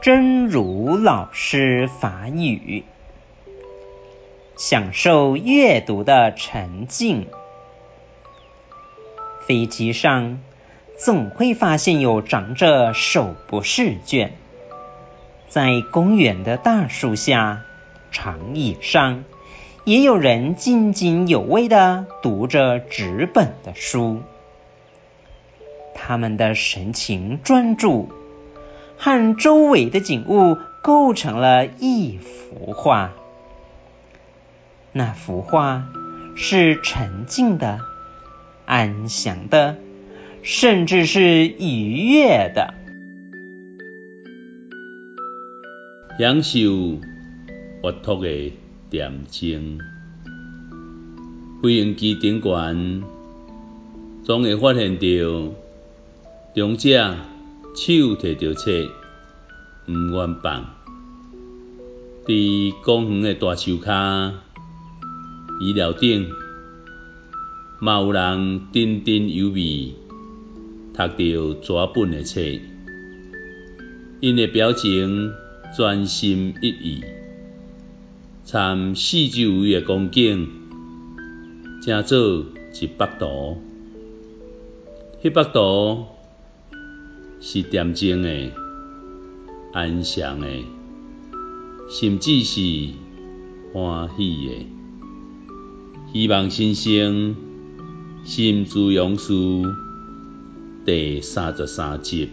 真如老师法语，享受阅读的沉静。飞机上总会发现有长者手不释卷，在公园的大树下、长椅上，也有人津津有味地读着纸本的书，他们的神情专注。和周围的景物构成了一幅画。那幅画是沉静的、安详的，甚至是愉悦的。享受阅读的恬静，飞行机顶悬，总会发现到长者。手摕着册，不愿放。在公园的大树下，医疗顶，嘛有人津津有味，读着纸本的册。因的表情专心一意，参四周围的光景，正做一幅图。那幅图。是恬静的、安详的，甚至是欢喜的。希望新生心之勇士第三十三集。